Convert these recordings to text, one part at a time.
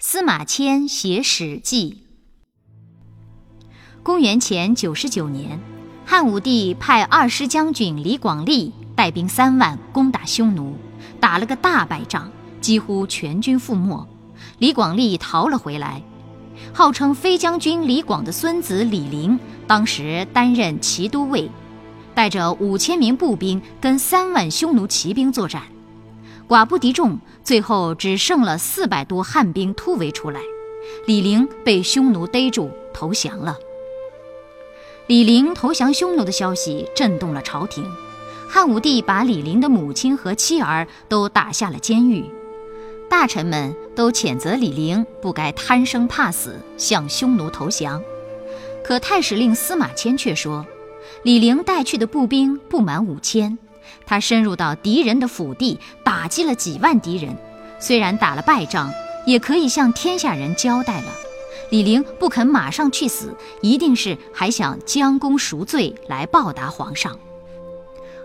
司马迁写《史记》。公元前九十九年，汉武帝派二师将军李广利带兵三万攻打匈奴，打了个大败仗，几乎全军覆没。李广利逃了回来。号称飞将军李广的孙子李陵，当时担任骑都尉，带着五千名步兵跟三万匈奴骑兵作战，寡不敌众，最后只剩了四百多汉兵突围出来，李陵被匈奴逮住投降了。李陵投降匈奴的消息震动了朝廷，汉武帝把李陵的母亲和妻儿都打下了监狱。大臣们都谴责李陵不该贪生怕死向匈奴投降，可太史令司马迁却说，李陵带去的步兵不满五千，他深入到敌人的腹地，打击了几万敌人，虽然打了败仗，也可以向天下人交代了。李陵不肯马上去死，一定是还想将功赎罪来报答皇上。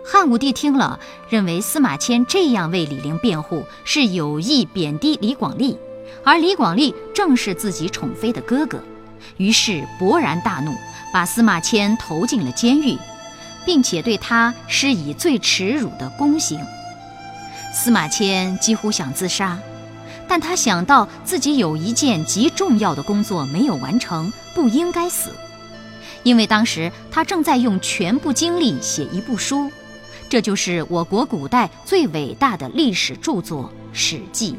汉武帝听了，认为司马迁这样为李陵辩护是有意贬低李广利，而李广利正是自己宠妃的哥哥，于是勃然大怒，把司马迁投进了监狱，并且对他施以最耻辱的宫刑。司马迁几乎想自杀，但他想到自己有一件极重要的工作没有完成，不应该死，因为当时他正在用全部精力写一部书。这就是我国古代最伟大的历史著作《史记》。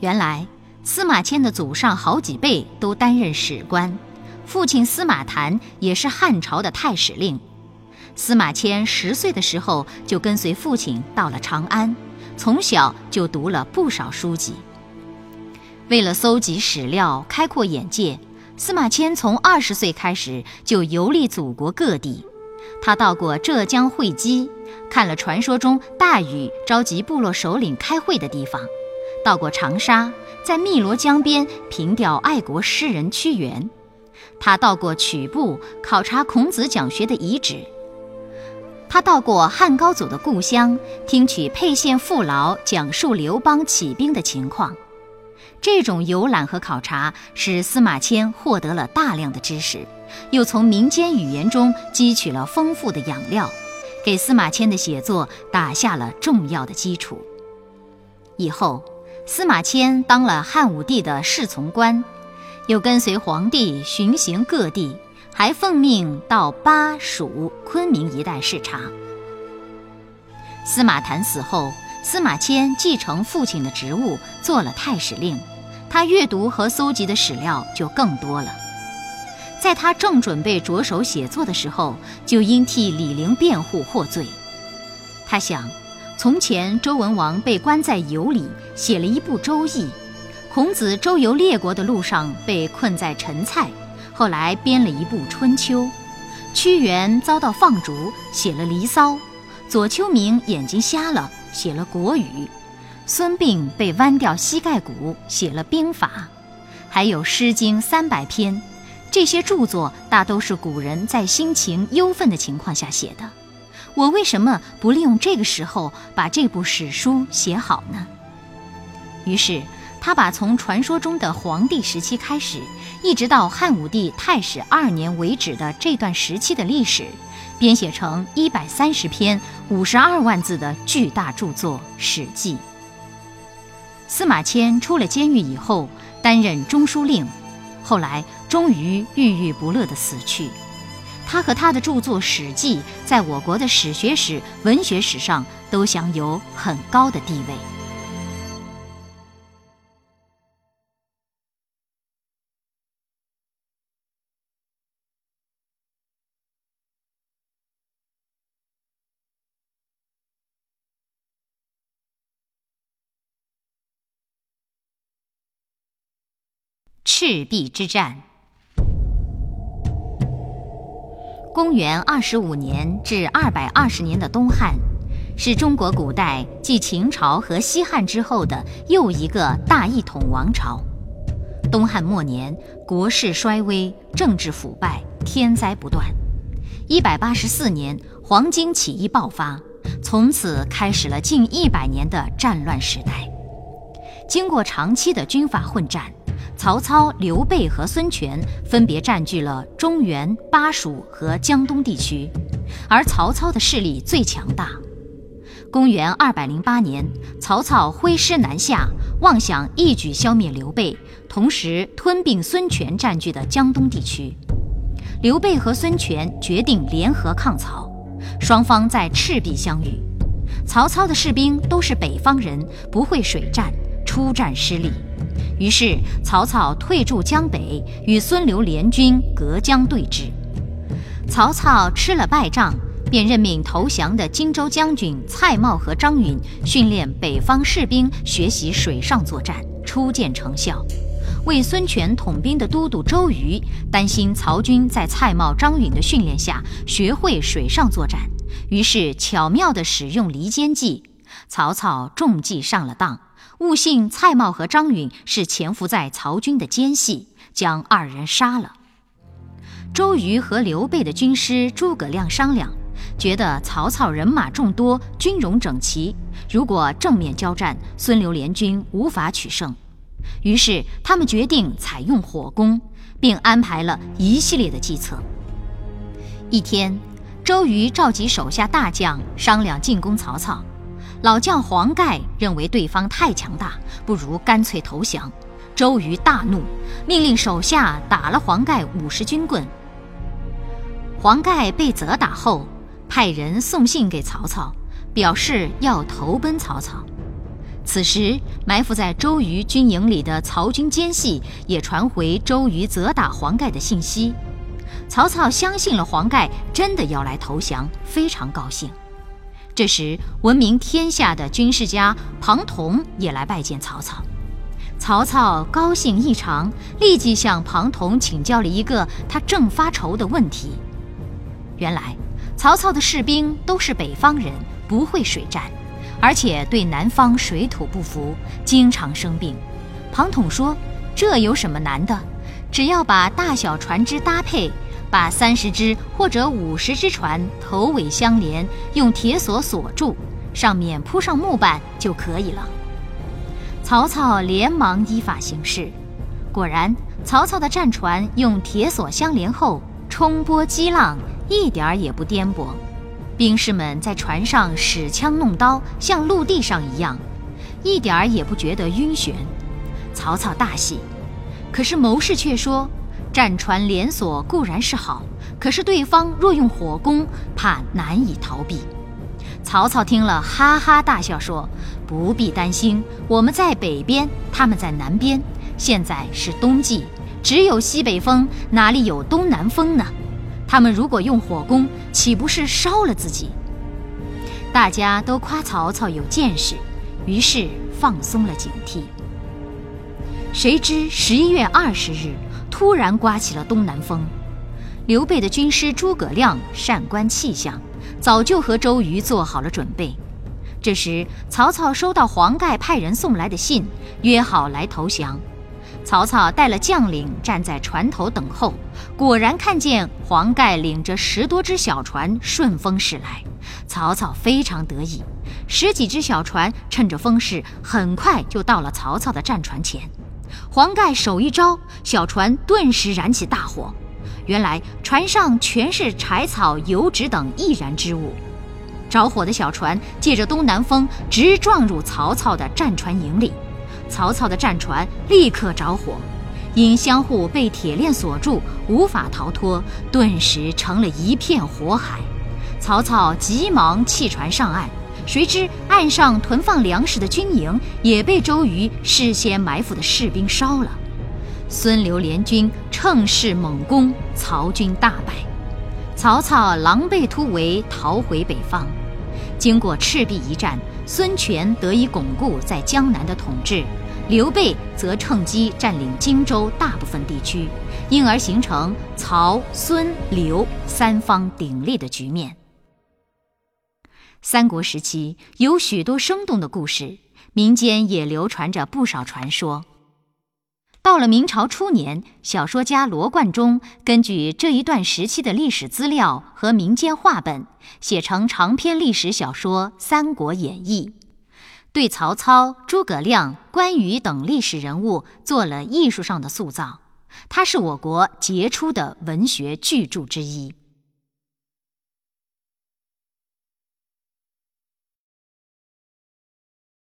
原来，司马迁的祖上好几辈都担任史官，父亲司马谈也是汉朝的太史令。司马迁十岁的时候就跟随父亲到了长安，从小就读了不少书籍。为了搜集史料、开阔眼界，司马迁从二十岁开始就游历祖国各地。他到过浙江会稽，看了传说中大禹召集部落首领开会的地方；到过长沙，在汨罗江边凭吊爱国诗人屈原；他到过曲阜，考察孔子讲学的遗址；他到过汉高祖的故乡，听取沛县父老讲述刘邦起兵的情况。这种游览和考察，使司马迁获得了大量的知识。又从民间语言中汲取了丰富的养料，给司马迁的写作打下了重要的基础。以后，司马迁当了汉武帝的侍从官，又跟随皇帝巡行各地，还奉命到巴蜀、昆明一带视察。司马谈死后，司马迁继承父亲的职务，做了太史令，他阅读和搜集的史料就更多了。在他正准备着手写作的时候，就因替李陵辩护获罪。他想，从前周文王被关在羑里，写了一部《周易》；孔子周游列国的路上被困在陈蔡，后来编了一部《春秋》；屈原遭到放逐，写了《离骚》；左丘明眼睛瞎了，写了《国语》；孙膑被剜掉膝盖骨，写了《兵法》；还有《诗经》三百篇。这些著作大都是古人在心情忧愤的情况下写的，我为什么不利用这个时候把这部史书写好呢？于是，他把从传说中的黄帝时期开始，一直到汉武帝太史二年为止的这段时期的历史，编写成一百三十篇、五十二万字的巨大著作《史记》。司马迁出了监狱以后，担任中书令。后来终于郁郁不乐地死去，他和他的著作《史记》在我国的史学史、文学史上都享有很高的地位。赤壁之战。公元二十五年至二百二十年的东汉，是中国古代继秦朝和西汉之后的又一个大一统王朝。东汉末年，国势衰微，政治腐败，天灾不断。一百八十四年，黄巾起义爆发，从此开始了近一百年的战乱时代。经过长期的军阀混战，曹操、刘备和孙权分别占据了中原、巴蜀和江东地区，而曹操的势力最强大。公元二百零八年，曹操挥师南下，妄想一举消灭刘备，同时吞并孙权占据的江东地区。刘备和孙权决定联合抗曹，双方在赤壁相遇。曹操的士兵都是北方人，不会水战，出战失利。于是曹操退驻江北，与孙刘联军隔江对峙。曹操吃了败仗，便任命投降的荆州将军蔡瑁和张允训练北方士兵学习水上作战，初见成效。为孙权统兵的都督周瑜担心曹军在蔡瑁、张允的训练下学会水上作战，于是巧妙地使用离间计。曹操中计上了当，误信蔡瑁和张允是潜伏在曹军的奸细，将二人杀了。周瑜和刘备的军师诸葛亮商量，觉得曹操人马众多，军容整齐，如果正面交战，孙刘联军无法取胜。于是，他们决定采用火攻，并安排了一系列的计策。一天，周瑜召集手下大将商量进攻曹操。老将黄盖认为对方太强大，不如干脆投降。周瑜大怒，命令手下打了黄盖五十军棍。黄盖被责打后，派人送信给曹操，表示要投奔曹操。此时，埋伏在周瑜军营里的曹军奸细也传回周瑜责打黄盖的信息。曹操相信了黄盖真的要来投降，非常高兴。这时，闻名天下的军事家庞统也来拜见曹操。曹操高兴异常，立即向庞统请教了一个他正发愁的问题。原来，曹操的士兵都是北方人，不会水战。而且对南方水土不服，经常生病。庞统说：“这有什么难的？只要把大小船只搭配，把三十只或者五十只船头尾相连，用铁锁锁住，上面铺上木板就可以了。”曹操连忙依法行事。果然，曹操的战船用铁锁相连后，冲波激浪，一点儿也不颠簸。兵士们在船上使枪弄刀，像陆地上一样，一点儿也不觉得晕眩。曹操大喜，可是谋士却说：战船连锁固然是好，可是对方若用火攻，怕难以逃避。曹操听了，哈哈大笑说：“不必担心，我们在北边，他们在南边。现在是冬季，只有西北风，哪里有东南风呢？”他们如果用火攻，岂不是烧了自己？大家都夸曹操有见识，于是放松了警惕。谁知十一月二十日，突然刮起了东南风。刘备的军师诸葛亮善观气象，早就和周瑜做好了准备。这时，曹操收到黄盖派人送来的信，约好来投降。曹操带了将领站在船头等候，果然看见黄盖领着十多只小船顺风驶来。曹操非常得意，十几只小船趁着风势，很快就到了曹操的战船前。黄盖手一招，小船顿时燃起大火。原来船上全是柴草、油脂等易燃之物。着火的小船借着东南风，直撞入曹操的战船营里。曹操的战船立刻着火，因相互被铁链锁住，无法逃脱，顿时成了一片火海。曹操急忙弃船上岸，谁知岸上囤放粮食的军营也被周瑜事先埋伏的士兵烧了。孙刘联军乘势猛攻，曹军大败。曹操狼狈突围，逃回北方。经过赤壁一战。孙权得以巩固在江南的统治，刘备则趁机占领荆州大部分地区，因而形成曹、孙、刘三方鼎立的局面。三国时期有许多生动的故事，民间也流传着不少传说。到了明朝初年，小说家罗贯中根据这一段时期的历史资料和民间话本，写成长篇历史小说《三国演义》。对曹操、诸葛亮、关羽等历史人物做了艺术上的塑造。他是我国杰出的文学巨著之一。